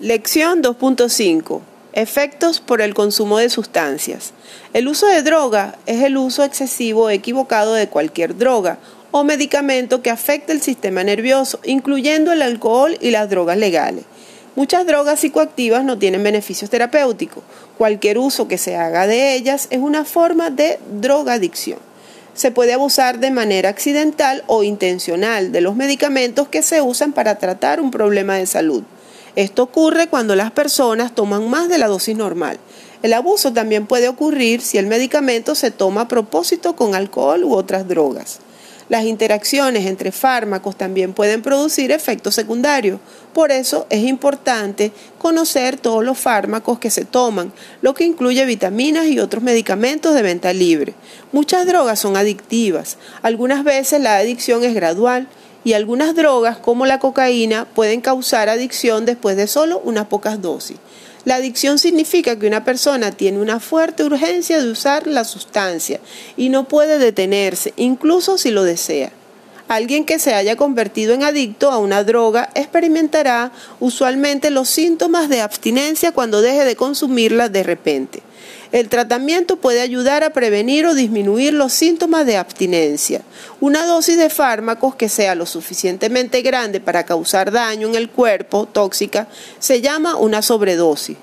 Lección 2.5. Efectos por el consumo de sustancias. El uso de droga es el uso excesivo o equivocado de cualquier droga o medicamento que afecte el sistema nervioso, incluyendo el alcohol y las drogas legales. Muchas drogas psicoactivas no tienen beneficios terapéuticos. Cualquier uso que se haga de ellas es una forma de drogadicción. Se puede abusar de manera accidental o intencional de los medicamentos que se usan para tratar un problema de salud. Esto ocurre cuando las personas toman más de la dosis normal. El abuso también puede ocurrir si el medicamento se toma a propósito con alcohol u otras drogas. Las interacciones entre fármacos también pueden producir efectos secundarios. Por eso es importante conocer todos los fármacos que se toman, lo que incluye vitaminas y otros medicamentos de venta libre. Muchas drogas son adictivas. Algunas veces la adicción es gradual y algunas drogas como la cocaína pueden causar adicción después de solo unas pocas dosis. La adicción significa que una persona tiene una fuerte urgencia de usar la sustancia y no puede detenerse, incluso si lo desea. Alguien que se haya convertido en adicto a una droga experimentará usualmente los síntomas de abstinencia cuando deje de consumirla de repente. El tratamiento puede ayudar a prevenir o disminuir los síntomas de abstinencia. Una dosis de fármacos que sea lo suficientemente grande para causar daño en el cuerpo, tóxica, se llama una sobredosis.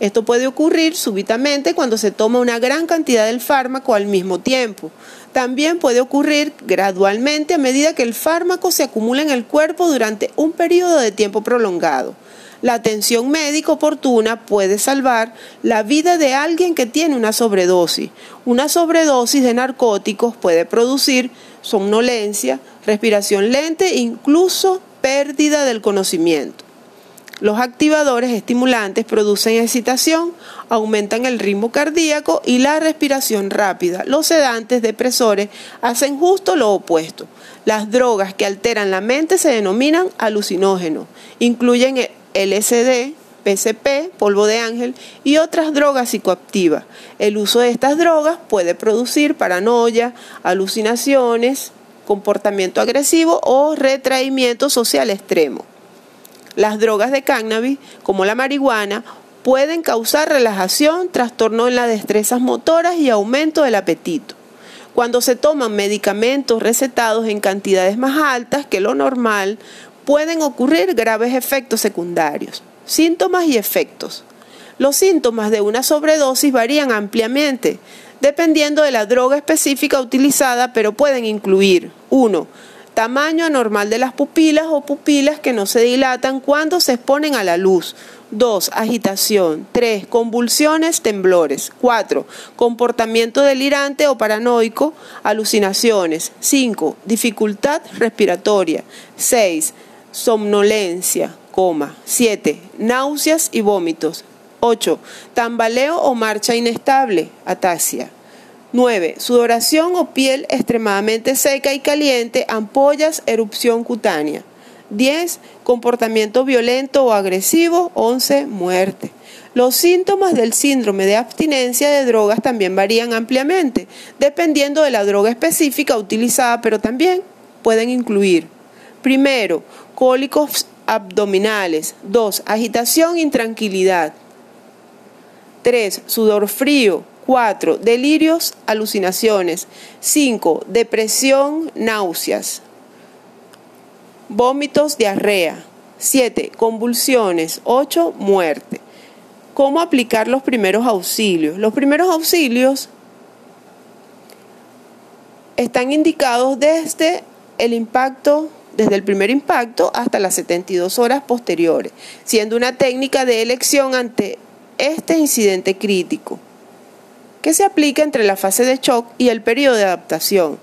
Esto puede ocurrir súbitamente cuando se toma una gran cantidad del fármaco al mismo tiempo. También puede ocurrir gradualmente a medida que el fármaco se acumula en el cuerpo durante un periodo de tiempo prolongado. La atención médica oportuna puede salvar la vida de alguien que tiene una sobredosis. Una sobredosis de narcóticos puede producir somnolencia, respiración lenta e incluso pérdida del conocimiento. Los activadores estimulantes producen excitación, aumentan el ritmo cardíaco y la respiración rápida. Los sedantes depresores hacen justo lo opuesto. Las drogas que alteran la mente se denominan alucinógenos. Incluyen LSD, PCP, polvo de ángel y otras drogas psicoactivas. El uso de estas drogas puede producir paranoia, alucinaciones, comportamiento agresivo o retraimiento social extremo. Las drogas de cannabis, como la marihuana, pueden causar relajación, trastorno en las destrezas motoras y aumento del apetito. Cuando se toman medicamentos recetados en cantidades más altas que lo normal, pueden ocurrir graves efectos secundarios. Síntomas y efectos. Los síntomas de una sobredosis varían ampliamente, dependiendo de la droga específica utilizada, pero pueden incluir 1. Tamaño anormal de las pupilas o pupilas que no se dilatan cuando se exponen a la luz. 2. Agitación. 3. Convulsiones, temblores. 4. Comportamiento delirante o paranoico, alucinaciones. 5. Dificultad respiratoria. 6 somnolencia, coma. 7. Náuseas y vómitos. 8. Tambaleo o marcha inestable, atasia. 9. Sudoración o piel extremadamente seca y caliente, ampollas, erupción cutánea. 10. Comportamiento violento o agresivo. 11. Muerte. Los síntomas del síndrome de abstinencia de drogas también varían ampliamente, dependiendo de la droga específica utilizada, pero también pueden incluir, primero, cólicos abdominales. 2. Agitación, intranquilidad. 3. Sudor frío. 4. Delirios, alucinaciones. 5. Depresión, náuseas. Vómitos, diarrea. 7. Convulsiones. 8. Muerte. ¿Cómo aplicar los primeros auxilios? Los primeros auxilios están indicados desde el impacto desde el primer impacto hasta las 72 horas posteriores, siendo una técnica de elección ante este incidente crítico, que se aplica entre la fase de shock y el periodo de adaptación.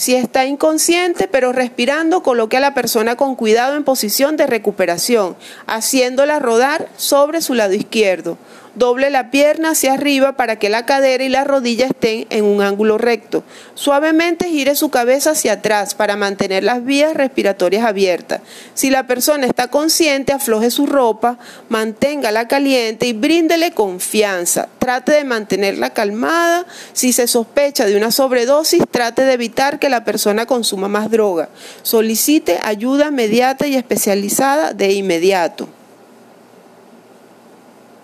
Si está inconsciente pero respirando, coloque a la persona con cuidado en posición de recuperación, haciéndola rodar sobre su lado izquierdo. Doble la pierna hacia arriba para que la cadera y la rodilla estén en un ángulo recto. Suavemente gire su cabeza hacia atrás para mantener las vías respiratorias abiertas. Si la persona está consciente, afloje su ropa, manténgala caliente y bríndele confianza. Trate de mantenerla calmada. Si se sospecha de una sobredosis, trate de evitar que la persona consuma más droga. Solicite ayuda inmediata y especializada de inmediato.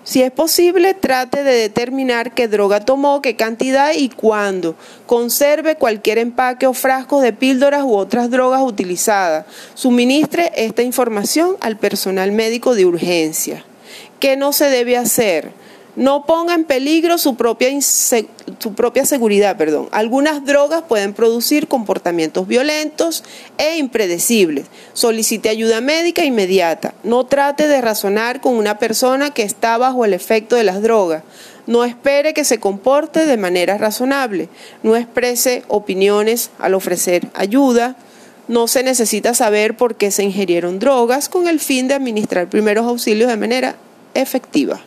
Si es posible, trate de determinar qué droga tomó, qué cantidad y cuándo. Conserve cualquier empaque o frasco de píldoras u otras drogas utilizadas. Suministre esta información al personal médico de urgencia. ¿Qué no se debe hacer? No ponga en peligro su propia, su propia seguridad. Perdón. Algunas drogas pueden producir comportamientos violentos e impredecibles. Solicite ayuda médica inmediata. No trate de razonar con una persona que está bajo el efecto de las drogas. No espere que se comporte de manera razonable. No exprese opiniones al ofrecer ayuda. No se necesita saber por qué se ingirieron drogas con el fin de administrar primeros auxilios de manera efectiva.